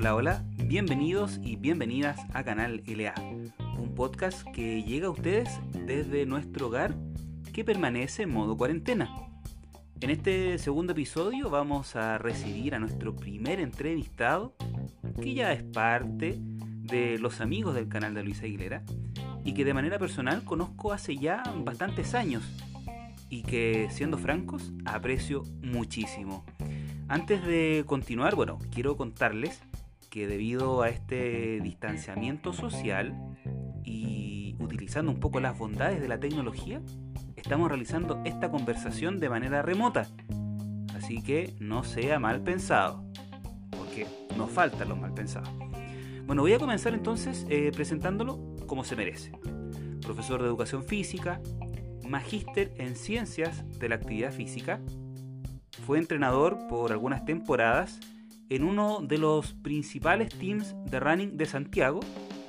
Hola, hola, bienvenidos y bienvenidas a Canal LA, un podcast que llega a ustedes desde nuestro hogar que permanece en modo cuarentena. En este segundo episodio vamos a recibir a nuestro primer entrevistado, que ya es parte de los amigos del canal de Luis Aguilera y que de manera personal conozco hace ya bastantes años y que, siendo francos, aprecio muchísimo. Antes de continuar, bueno, quiero contarles que debido a este distanciamiento social y utilizando un poco las bondades de la tecnología, estamos realizando esta conversación de manera remota. Así que no sea mal pensado, porque nos faltan los mal pensados. Bueno, voy a comenzar entonces eh, presentándolo como se merece. Profesor de educación física, magíster en ciencias de la actividad física, fue entrenador por algunas temporadas en uno de los principales teams de running de Santiago,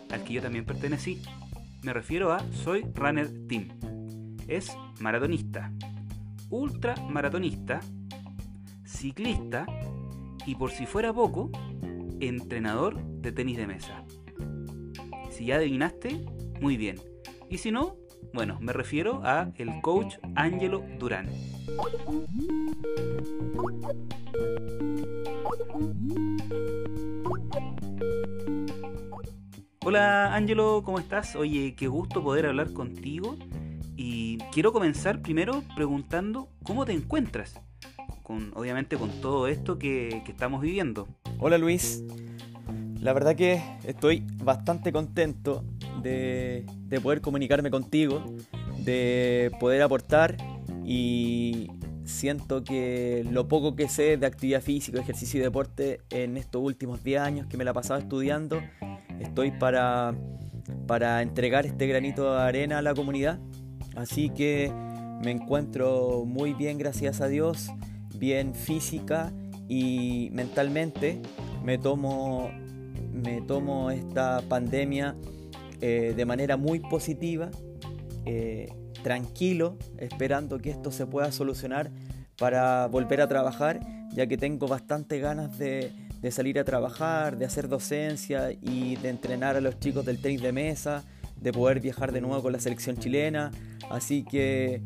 al que yo también pertenecí. Me refiero a Soy Runner Team. Es maratonista, ultra maratonista, ciclista y por si fuera poco, entrenador de tenis de mesa. Si ya adivinaste, muy bien. Y si no, bueno, me refiero a el coach Angelo Durán. Hola Angelo, ¿cómo estás? Oye, qué gusto poder hablar contigo. Y quiero comenzar primero preguntando cómo te encuentras, con, obviamente con todo esto que, que estamos viviendo. Hola Luis, la verdad que estoy bastante contento de, de, poder comunicarme contigo, de poder aportar y siento que lo poco que sé de actividad física, ejercicio y deporte en estos últimos 10 años que me la he pasado estudiando, estoy para, para entregar este granito de arena a la comunidad. Así que me encuentro muy bien, gracias a Dios, bien física y mentalmente. Me tomo, me tomo esta pandemia eh, de manera muy positiva, eh, tranquilo, esperando que esto se pueda solucionar para volver a trabajar, ya que tengo bastante ganas de, de salir a trabajar, de hacer docencia y de entrenar a los chicos del tenis de mesa, de poder viajar de nuevo con la selección chilena. Así que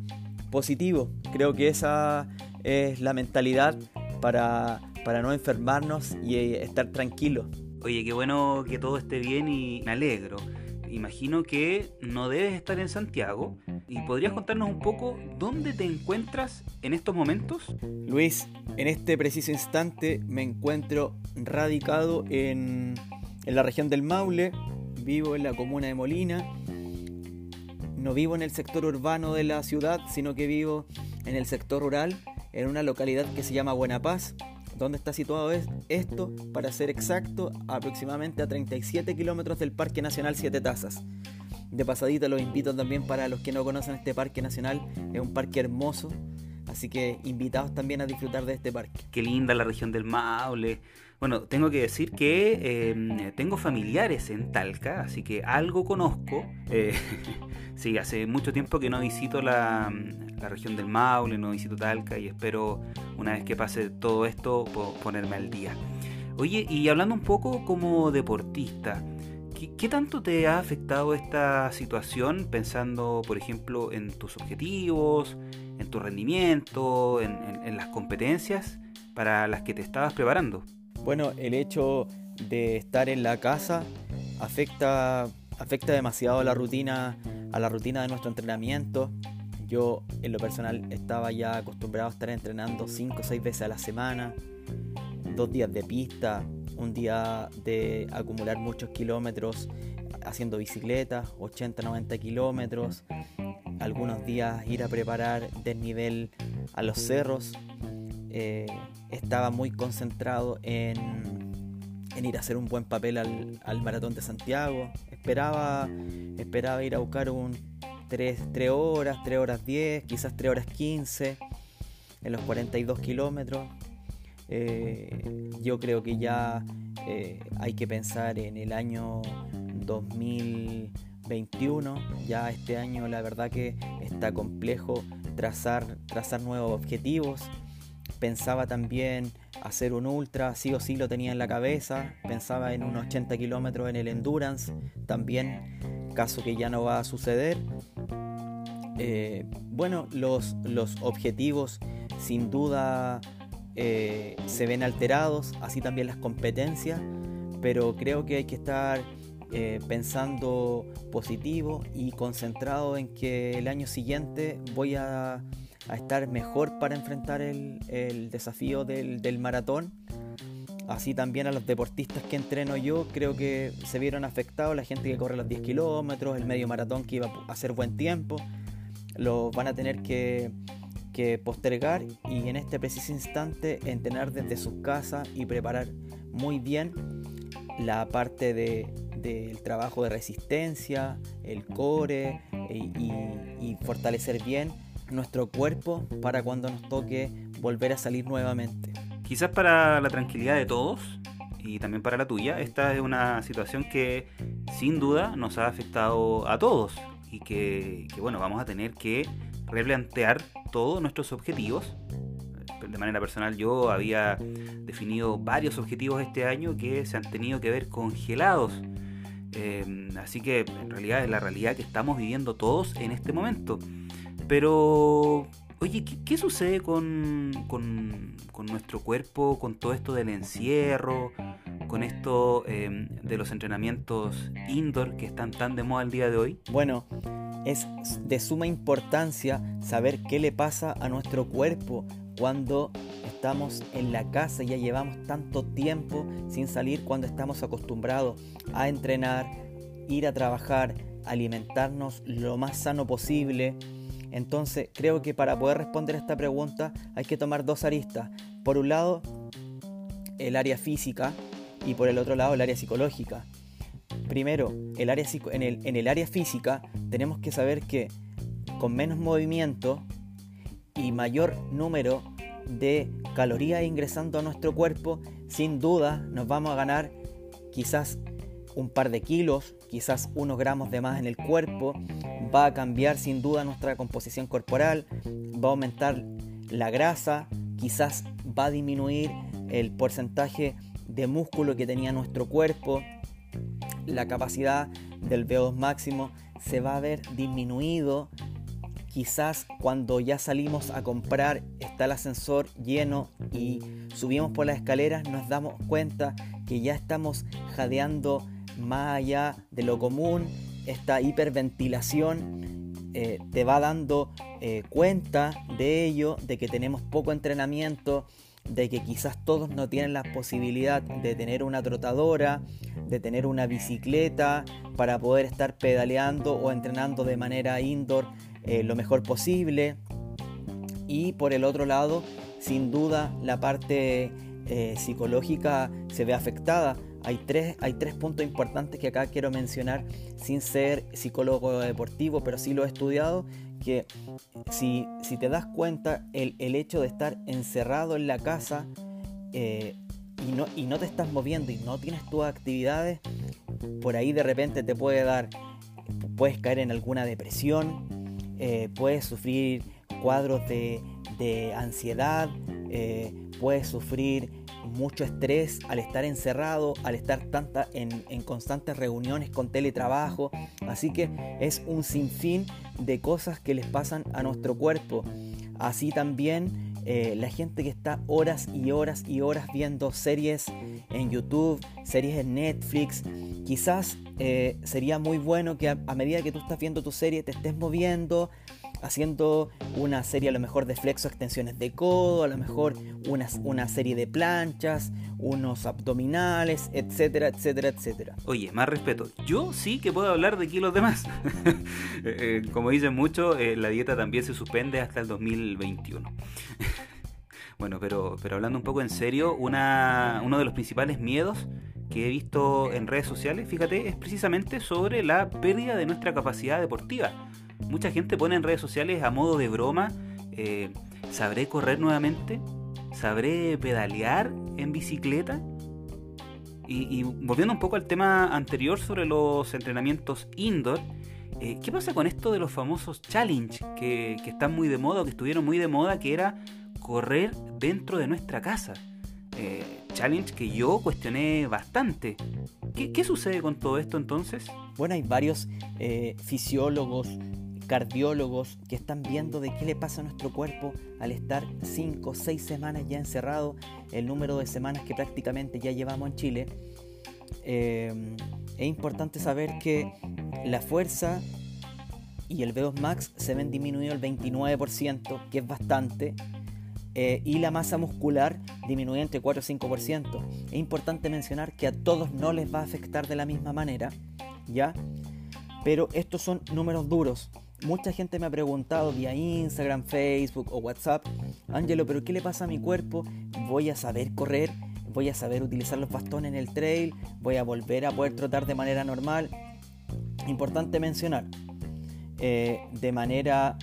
positivo, creo que esa es la mentalidad para, para no enfermarnos y estar tranquilos. Oye, qué bueno que todo esté bien y me alegro. Imagino que no debes estar en Santiago y podrías contarnos un poco dónde te encuentras en estos momentos. Luis, en este preciso instante me encuentro radicado en, en la región del Maule, vivo en la comuna de Molina. No vivo en el sector urbano de la ciudad, sino que vivo en el sector rural, en una localidad que se llama Buena Paz, donde está situado esto, para ser exacto, aproximadamente a 37 kilómetros del Parque Nacional Siete Tazas. De pasadita los invito también para los que no conocen este parque nacional, es un parque hermoso, así que invitados también a disfrutar de este parque. Qué linda la región del Maule. Bueno, tengo que decir que eh, tengo familiares en Talca, así que algo conozco. Eh, sí, hace mucho tiempo que no visito la, la, región del Maule, no visito Talca y espero una vez que pase todo esto ponerme al día. Oye, y hablando un poco como deportista, ¿qué, qué tanto te ha afectado esta situación pensando, por ejemplo, en tus objetivos, tu rendimiento, en, las competencias para las que te estabas preparando? Bueno, el hecho de estar en la casa afecta, afecta demasiado a la rutina, a la rutina de nuestro entrenamiento. Yo en lo personal estaba ya acostumbrado a estar entrenando 5 o 6 veces a la semana, dos días de pista, un día de acumular muchos kilómetros haciendo bicicleta, 80, 90 kilómetros, algunos días ir a preparar desnivel a los cerros, eh, estaba muy concentrado en, en, ir a hacer un buen papel al, al, maratón de Santiago. Esperaba, esperaba ir a buscar un 3, 3 horas, 3 horas 10, quizás 3 horas 15 en los 42 kilómetros. Eh, yo creo que ya eh, hay que pensar en el año 2021. Ya este año la verdad que está complejo trazar, trazar nuevos objetivos pensaba también hacer un ultra, sí o sí lo tenía en la cabeza, pensaba en unos 80 kilómetros en el endurance, también caso que ya no va a suceder. Eh, bueno, los, los objetivos sin duda eh, se ven alterados, así también las competencias, pero creo que hay que estar eh, pensando positivo y concentrado en que el año siguiente voy a, estar mejor para enfrentar el, desafío del, maratón. Así también a los deportistas que entreno yo, creo que se vieron afectados, la gente que corre los 10 kilómetros, el medio maratón que iba a hacer buen tiempo, lo van a tener que, que postergar y en este preciso instante entrenar desde sus casas y preparar muy bien la parte de, del trabajo de resistencia, el core y, fortalecer bien nuestro cuerpo para cuando nos toque volver a salir nuevamente. Quizás para la tranquilidad de todos y también para la tuya, esta es una situación que sin duda nos ha afectado a todos y que, que bueno, vamos a tener que replantear todos nuestros objetivos. De manera personal yo había definido varios objetivos este año que se han tenido que ver congelados. Em, así que en realidad es la realidad que estamos viviendo todos en este momento. Pero, oye, ¿qué, sucede con, con, nuestro cuerpo, con todo esto del encierro, con esto em, de los entrenamientos indoor que están tan de moda el día de hoy? Bueno, es de suma importancia saber qué le pasa a nuestro cuerpo cuando estamos en la casa y ya llevamos tanto tiempo sin salir cuando estamos acostumbrados a entrenar, ir a trabajar, alimentarnos lo más sano posible. Entonces creo que para poder responder a esta pregunta hay que tomar dos aristas. Por un lado, el área física y por el otro lado, el área psicológica. Primero, en el área física tenemos que saber que con menos movimiento y mayor número de calorías ingresando a nuestro cuerpo, sin duda nos vamos a ganar quizás un par de kilos, quizás unos gramos de más en el cuerpo, va a cambiar sin duda nuestra composición corporal, va a aumentar la grasa, quizás va a disminuir el porcentaje de músculo que tenía nuestro cuerpo, la capacidad del VO2 máximo se va a ver disminuido. Quizás cuando ya salimos a comprar está el ascensor lleno y subimos por las escaleras nos damos cuenta que ya estamos jadeando más allá de lo común. Esta hiperventilación eh, te va dando eh, cuenta de ello, de que tenemos poco entrenamiento, de que quizás todos no tienen la posibilidad de tener una trotadora, de tener una bicicleta para poder estar pedaleando o entrenando de manera indoor eh, lo mejor posible. Y por el otro lado, sin duda, la parte eh, psicológica se ve afectada. Hay tres, hay tres puntos importantes que acá quiero mencionar sin ser psicólogo deportivo, pero sí lo he estudiado, que si, si te das cuenta, el, el, hecho de estar encerrado en la casa eh, y, no, y no te estás moviendo y no tienes tus actividades, por ahí de repente te puede dar, puedes caer en alguna depresión, eh, puedes sufrir cuadros de, de ansiedad, eh, puedes sufrir mucho estrés al estar encerrado, al estar tanta en, en, constantes reuniones con teletrabajo. Así que es un sinfín de cosas que les pasan a nuestro cuerpo. Así también eh, la gente que está horas y horas y horas viendo series en YouTube, series en Netflix, quizás eh, sería muy bueno que a, medida que tú estás viendo tu serie te estés moviendo, haciendo una serie a lo mejor de flexo extensiones de codo, a lo mejor una, una serie de planchas, unos abdominales, etcétera, etcétera, etcétera. Oye, más respeto. Yo sí que puedo hablar de kilos de más. Eh, eh, como dicen muchos, la dieta también se suspende hasta el 2021. Bueno, pero, pero hablando un poco en serio, una, uno de los principales miedos que he visto en redes sociales, fíjate, es precisamente sobre la pérdida de nuestra capacidad deportiva. Mucha gente pone en redes sociales a modo de broma, eh, ¿sabré correr nuevamente? ¿Sabré pedalear en bicicleta? Y, volviendo un poco al tema anterior sobre los entrenamientos indoor, eh, ¿qué pasa con esto de los famosos challenge que, que están muy de moda que estuvieron muy de moda, que era correr dentro de nuestra casa? eh, challenge que yo cuestioné bastante. ¿Qué, sucede con todo esto entonces? Bueno, hay varios eh, fisiólogos, cardiólogos que están viendo de qué le pasa a nuestro cuerpo al estar 5 o 6 semanas ya encerrado, el número de semanas que prácticamente ya llevamos en Chile. Eh, es importante saber que la fuerza y el V2 Max se ven disminuido el 29%, que es bastante, eh, y la masa muscular disminuye entre 4 y 5%. Es importante mencionar que a todos no les va a afectar de la misma manera, ¿ya? Pero estos son números duros. Mucha gente me ha preguntado vía Instagram, Facebook o WhatsApp, Ángelo, pero ¿qué le pasa a mi cuerpo? ¿Voy a saber correr? ¿Voy a saber utilizar los bastones en el trail? ¿Voy a volver a poder trotar de manera normal? Importante mencionar, eh, de manera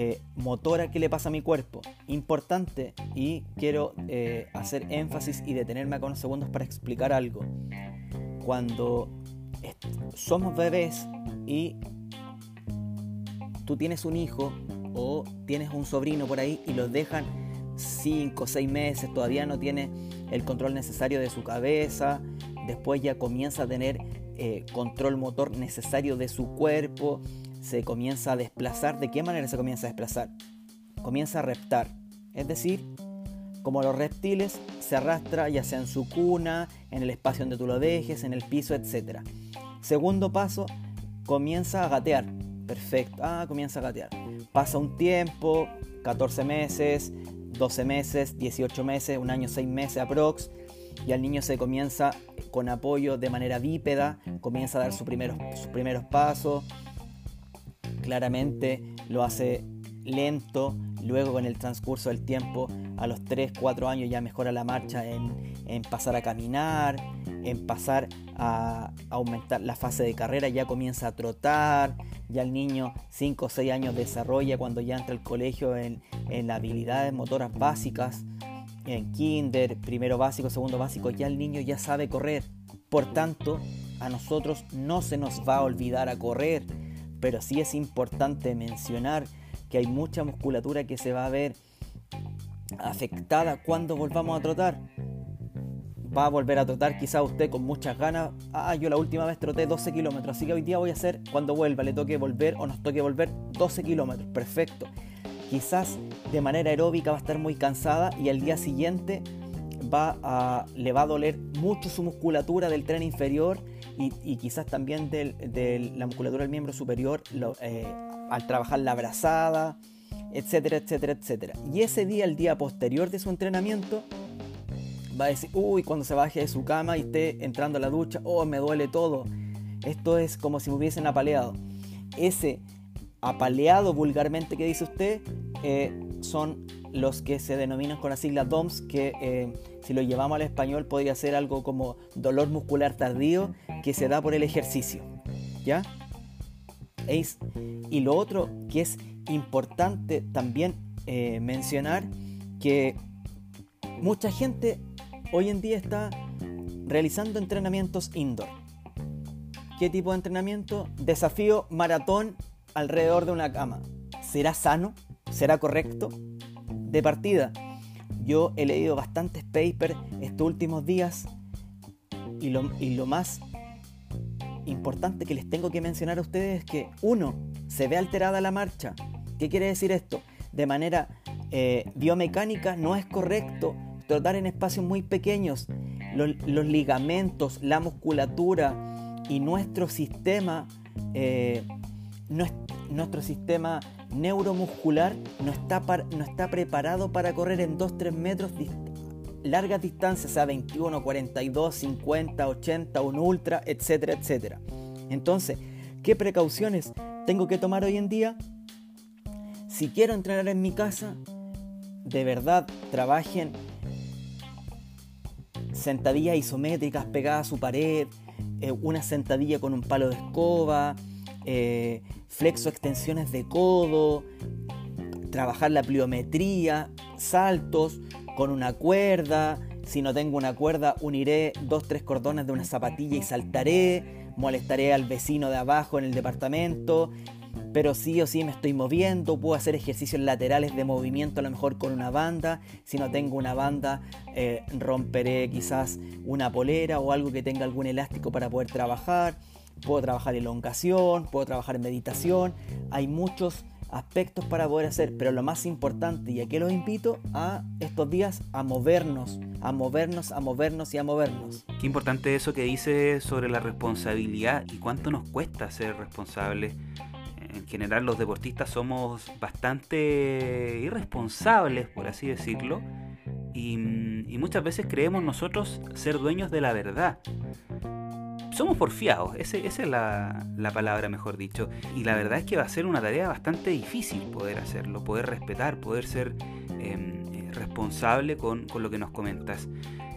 eh, motora qué le pasa a mi cuerpo. Importante y quiero eh, hacer énfasis y detenerme acá unos segundos para explicar algo. Cuando somos bebés y tú tienes un hijo o tienes un sobrino por ahí y los dejan 5 o 6 meses, todavía no tiene el control necesario de su cabeza, después ya comienza a tener control motor necesario de su cuerpo, se comienza a desplazar. ¿De qué manera se comienza a desplazar? Comienza a reptar. Es decir, como los reptiles, se arrastra ya sea en su cuna, en el espacio donde tú lo dejes, en el piso, etc. Segundo paso, comienza a gatear. Perfecto. Ah, comienza a gatear. Pasa un tiempo, 14 meses, 12 meses, 18 meses, un año, 6 meses aprox. Y al niño se comienza con apoyo de manera bípeda, comienza a dar sus primeros, sus primeros pasos, claramente lo hace lento, luego con el transcurso del tiempo, a los 3, 4 años ya mejora la marcha en, pasar a caminar, en pasar a, aumentar la fase de carrera, ya comienza a trotar, ya el niño 5 o 6 años desarrolla cuando ya entra al colegio en, en habilidades motoras básicas, en kinder, primero básico, segundo básico, ya el niño ya sabe correr. Por tanto, a nosotros no se nos va a olvidar a correr pero sí es importante mencionar que hay mucha musculatura que se va a ver afectada cuando volvamos a trotar. Va a volver a trotar quizá usted con muchas ganas. Ah, yo la última vez troté 12 kilómetros, así que hoy día voy a hacer cuando vuelva, le toque volver o nos toque volver 12 kilómetros. Perfecto. Quizás de manera aeróbica va a estar muy cansada y al día siguiente va a, le va a doler mucho su musculatura del tren inferior y, quizás también de la musculatura del miembro superior eh, al trabajar la abrazada, etcétera, etcétera, etcétera. Y ese día, el día posterior de su entrenamiento, va a decir, uy, cuando se baje de su cama y esté entrando a la ducha, oh, me duele todo. Esto es como si me hubiesen apaleado. Ese apaleado vulgarmente que dice usted eh, son los que se denominan con la sigla DOMS, que eh, si lo llevamos al español podría ser algo como dolor muscular tardío que se da por el ejercicio. ¿Ya? Y lo otro que es importante también eh, mencionar, que mucha gente hoy en día está realizando entrenamientos indoor. ¿Qué tipo de entrenamiento? Desafío maratón alrededor de una cama. ¿Será sano? ¿Será correcto? De partida, yo he leído bastantes papers estos últimos días y lo, y lo más importante que les tengo que mencionar a ustedes es que, uno, se ve alterada la marcha. ¿Qué quiere decir esto? De manera eh, biomecánica no es correcto trotar en espacios muy pequeños. Los, ligamentos, la musculatura y nuestro sistema, eh, nuestro sistema neuromuscular no está, no está preparado para correr en 2-3 metros largas distancias, sea 21, 42, 50, 80, un ultra, etcétera, etcétera. Entonces, ¿qué precauciones tengo que tomar hoy en día? Si quiero entrenar en mi casa, de verdad trabajen sentadillas isométricas pegadas a su pared, eh, una sentadilla con un palo de escoba, eh, flexo extensiones de codo, trabajar la pliometría, saltos con una cuerda. Si no tengo una cuerda, uniré dos, tres cordones de una zapatilla y saltaré. Molestaré al vecino de abajo en el departamento. pero sí o sí me estoy moviendo, puedo hacer ejercicios laterales de movimiento a lo mejor con una banda, si no tengo una banda eh, romperé quizás una polera o algo que tenga algún elástico para poder trabajar, puedo trabajar elongación, puedo trabajar meditación, hay muchos aspectos para poder hacer, pero lo más importante, y aquí los invito a estos días a movernos, a movernos, a movernos y a movernos. Qué importante eso que dice sobre la responsabilidad y cuánto nos cuesta ser responsables. En general los deportistas somos bastante irresponsables, por así decirlo, y, y muchas veces creemos nosotros ser dueños de la verdad somos porfiados, esa es la, palabra mejor dicho. Y la verdad es que va a ser una tarea bastante difícil poder hacerlo, poder respetar, poder ser em, eh, responsable con, lo que nos comentas.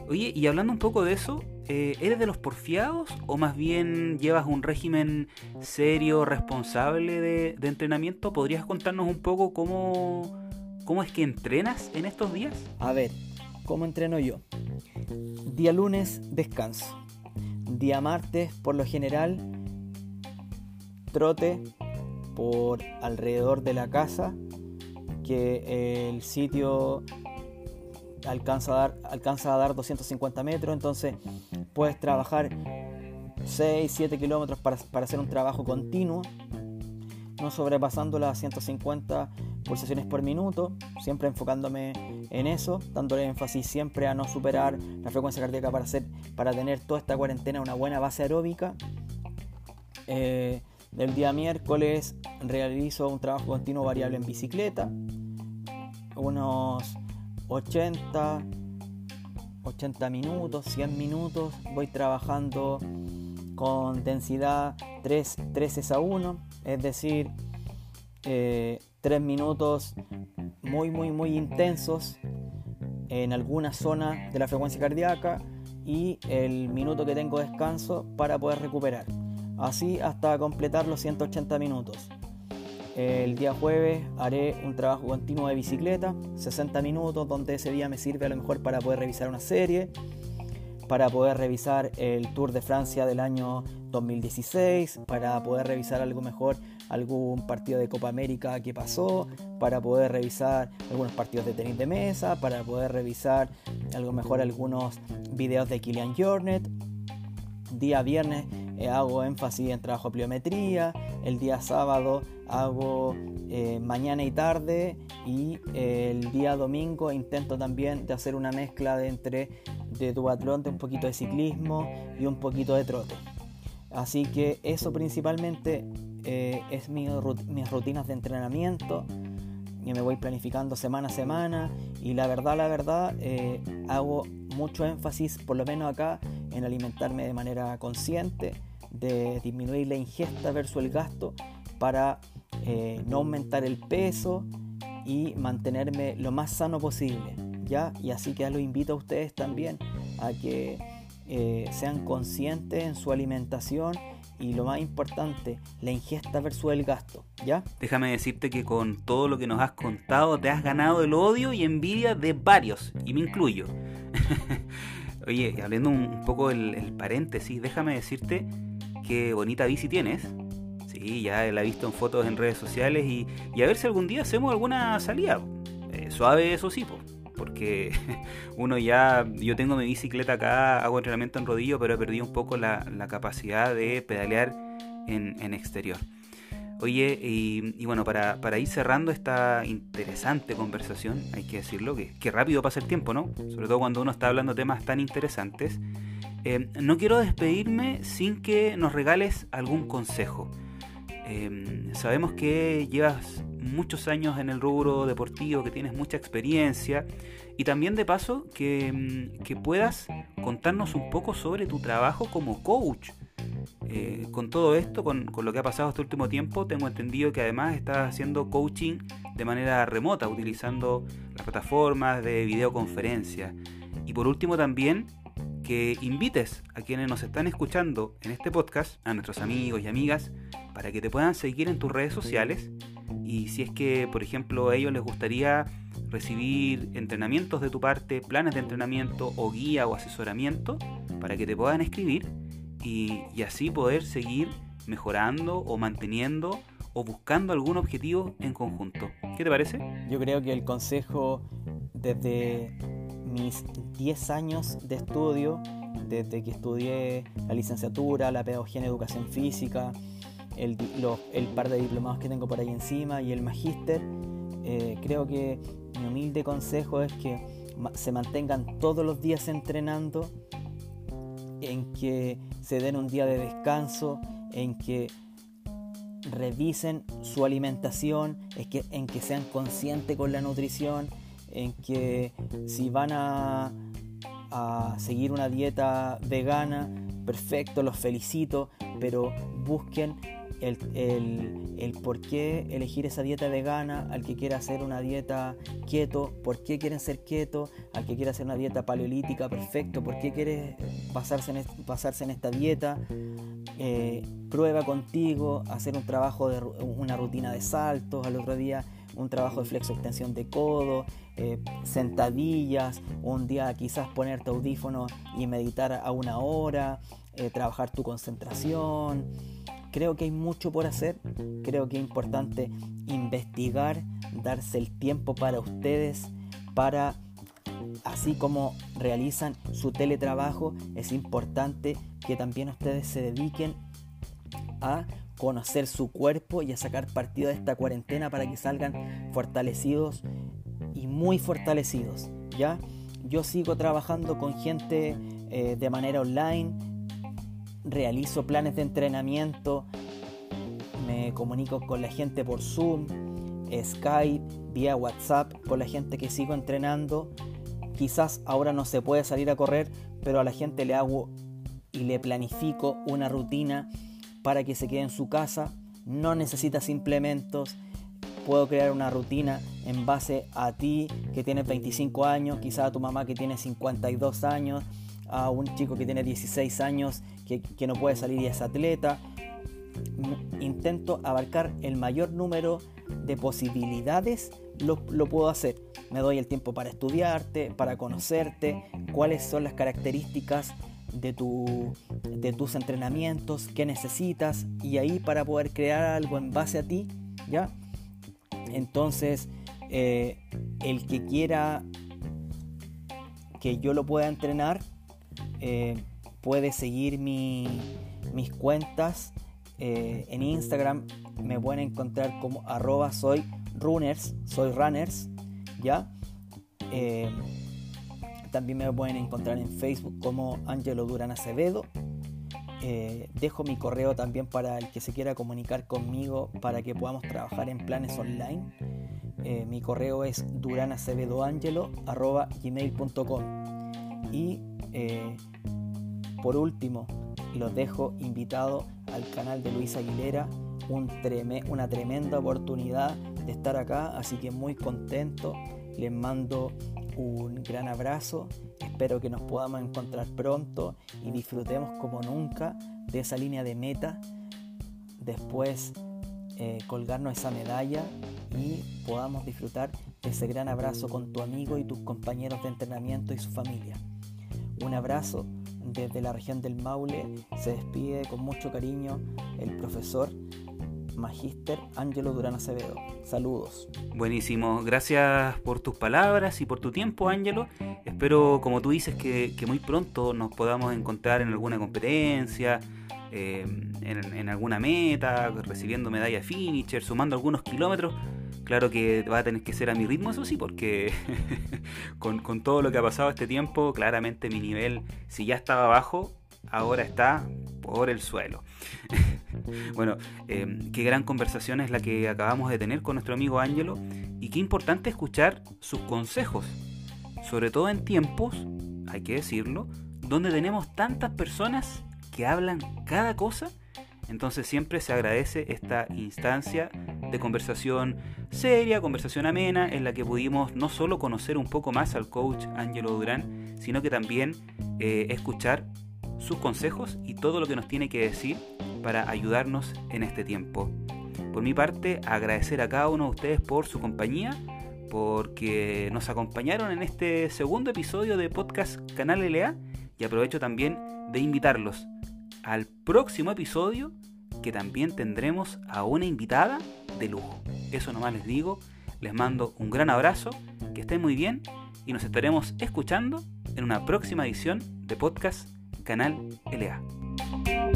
Oye, y hablando un poco de eso, eh, ¿eres de los porfiados o más bien llevas un régimen serio, responsable de, entrenamiento? ¿Podrías contarnos un poco cómo, cómo es que entrenas en estos días? A ver, ¿cómo entreno yo? Día lunes, descanso Día martes, por lo general, trote por alrededor de la casa, que el sitio alcanza a dar, alcanza a dar 250 metros, entonces puedes trabajar 6, 7 kilómetros para, para hacer un trabajo continuo, no sobrepasando las 150 pulsaciones por minuto, siempre enfocándome en eso, dándole énfasis siempre a no superar la frecuencia cardíaca para, hacer, para tener toda esta cuarentena una buena base aeróbica. Eh, del día miércoles realizo un trabajo continuo variable en bicicleta, unos 80, 80 minutos, 100 minutos, voy trabajando con densidad 3, 3 a 1, es decir, eh, tres minutos muy, muy, muy intensos en alguna zona de la frecuencia cardíaca y el minuto que tengo de descanso para poder recuperar. Así hasta completar los 180 minutos. El día jueves haré un trabajo continuo de bicicleta, 60 minutos, donde ese día me sirve a lo mejor para poder revisar una serie, para poder revisar el Tour de Francia del año 2016, para poder revisar algo mejor algún partido de Copa América que pasó, para poder revisar algunos partidos de tenis de mesa, para poder revisar algo mejor algunos videos de Kilian Jornet. Día viernes eh, hago énfasis en trabajo de pliometría, el día sábado hago eh, mañana y tarde y el día domingo intento también de hacer una mezcla de entre de duatlón, de un poquito de ciclismo y un poquito de trote. Así que eso principalmente eh, es mi, mis rutinas de entrenamiento. Y me voy planificando semana a semana. Y la verdad, la verdad, eh, hago mucho énfasis, por lo menos acá, en alimentarme de manera consciente, de disminuir la ingesta versus el gasto para eh, no aumentar el peso y mantenerme lo más sano posible. ¿ya? Y así que ya lo invito a ustedes también a que sean conscientes en su alimentación y lo más importante, la ingesta versus el gasto, ¿ya? Déjame decirte que con todo lo que nos has contado te has ganado el odio y envidia de varios, y me incluyo. Oye, hablando un poco el, paréntesis, déjame decirte qué bonita bici tienes. Sí, ya la he visto en fotos en redes sociales y, a ver si algún día hacemos alguna salida. Eh, suave, eso sí, porque uno ya, yo tengo mi bicicleta acá, hago entrenamiento en rodillo, pero he perdido un poco la, capacidad de pedalear en, exterior. Oye, y, bueno, para, ir cerrando esta interesante conversación, hay que decirlo, que, rápido pasa el tiempo, ¿no? Sobre todo cuando uno está hablando temas tan interesantes. Eh, no quiero despedirme sin que nos regales algún consejo. Eh, sabemos que llevas muchos años en el rubro deportivo, que tienes mucha experiencia y también de paso que, mm, puedas contarnos un poco sobre tu trabajo como coach. Eh, con todo esto, con, lo que ha pasado este último tiempo, tengo entendido que además estás haciendo coaching de manera remota, utilizando las plataformas de videoconferencia. Y por último también que invites a quienes nos están escuchando en este podcast, a nuestros amigos y amigas, para que te puedan seguir en tus redes sociales y si es que, por ejemplo, a ellos les gustaría recibir entrenamientos de tu parte, planes de entrenamiento o guía o asesoramiento, para que te puedan escribir y, así poder seguir mejorando o manteniendo o buscando algún objetivo en conjunto. ¿Qué te parece? Yo creo que el consejo desde mis 10 años de estudio, desde que estudié la licenciatura, la pedagogía en educación física, el, par de diplomados que tengo por ahí encima y el magíster, eh, creo que mi humilde consejo es que se mantengan todos los días entrenando, en que se den un día de descanso, en que revisen su alimentación, en que sean conscientes con la nutrición, en que si van a, a seguir una dieta vegana, perfecto, los felicito, pero busquen el, por qué elegir esa dieta vegana, al que quiera hacer una dieta keto, por qué quieren ser keto, al que quiera hacer una dieta paleolítica, perfecto, por qué quiere basarse en, basarse en esta dieta, eh, prueba contigo, hacer un trabajo de una rutina de saltos, al otro día un trabajo de flexo extensión de codo, eh, sentadillas, un día quizás ponerte audífono y meditar a una hora, eh, trabajar tu concentración. Creo que hay mucho por hacer, creo que es importante investigar, darse el tiempo para ustedes, para, así como realizan su teletrabajo, es importante que también ustedes se dediquen a conocer su cuerpo y a sacar partido de esta cuarentena para que salgan fortalecidos y muy fortalecidos. ¿ya? Yo sigo trabajando con gente eh, de manera online, realizo planes de entrenamiento, me comunico con la gente por Zoom, Skype, vía WhatsApp, con la gente que sigo entrenando. Quizás ahora no se puede salir a correr, pero a la gente le hago y le planifico una rutina para que se quede en su casa. No necesitas implementos. Puedo crear una rutina en base a ti que tienes 25 años, quizás a tu mamá que tiene 52 años, a un chico que tiene 16 años que, no puede salir y es atleta. Intento abarcar el mayor número de posibilidades, lo, puedo hacer. Me doy el tiempo para estudiarte, para conocerte, cuáles son las características de, tu, de tus entrenamientos, qué necesitas y ahí para poder crear algo en base a ti, ¿ya? Entonces, eh, el que quiera que yo lo pueda entrenar, eh, puede seguir mis cuentas eh, en Instagram. Me pueden encontrar como arroba soy runners, soy runners, ¿ya? Eh, también me pueden encontrar en Facebook como Angelo Durán Acevedo. dejo mi correo también para el que se quiera comunicar conmigo para que podamos trabajar en planes online. mi correo es duranacevedoangelo.gmail.com y por último, los dejo invitado al canal de Luis Aguilera, una tremenda oportunidad de estar acá, así que muy contento. Les mando un gran abrazo, espero que nos podamos encontrar pronto y disfrutemos como nunca de esa línea de meta. Después eh, colgarnos esa medalla y podamos disfrutar de ese gran abrazo con tu amigo y tus compañeros de entrenamiento y su familia. Un abrazo desde la región del Maule se despide con mucho cariño el profesor Magíster Ángelo Durán Acevedo. Saludos. Buenísimo, gracias por tus palabras y por tu tiempo, Ángelo. Espero, como tú dices, que, muy pronto nos podamos encontrar en alguna competencia, eh, en, alguna meta, recibiendo medalla finisher, sumando algunos kilómetros. Claro que va a tener que ser a mi ritmo, eso sí, porque con, todo lo que ha pasado este tiempo, claramente mi nivel, si ya estaba bajo, ahora está por el suelo. bueno, em, qué gran conversación es la que acabamos de tener con nuestro amigo Ángelo y qué importante escuchar sus consejos, sobre todo en tiempos, hay que decirlo, donde tenemos tantas personas que hablan cada cosa entonces siempre se agradece esta instancia de conversación seria, conversación amena, en la que pudimos no solo conocer un poco más al coach Angelo Durán, sino que también eh, escuchar sus consejos y todo lo que nos tiene que decir para ayudarnos en este tiempo. Por mi parte, agradecer a cada uno de ustedes por su compañía, porque nos acompañaron en este segundo episodio de Podcast Canal LA y aprovecho también de invitarlos al próximo episodio que también tendremos a una invitada de lujo. Eso nomás les digo, les mando un gran abrazo, que estén muy bien y nos estaremos escuchando en una próxima edición de podcast Canal LA.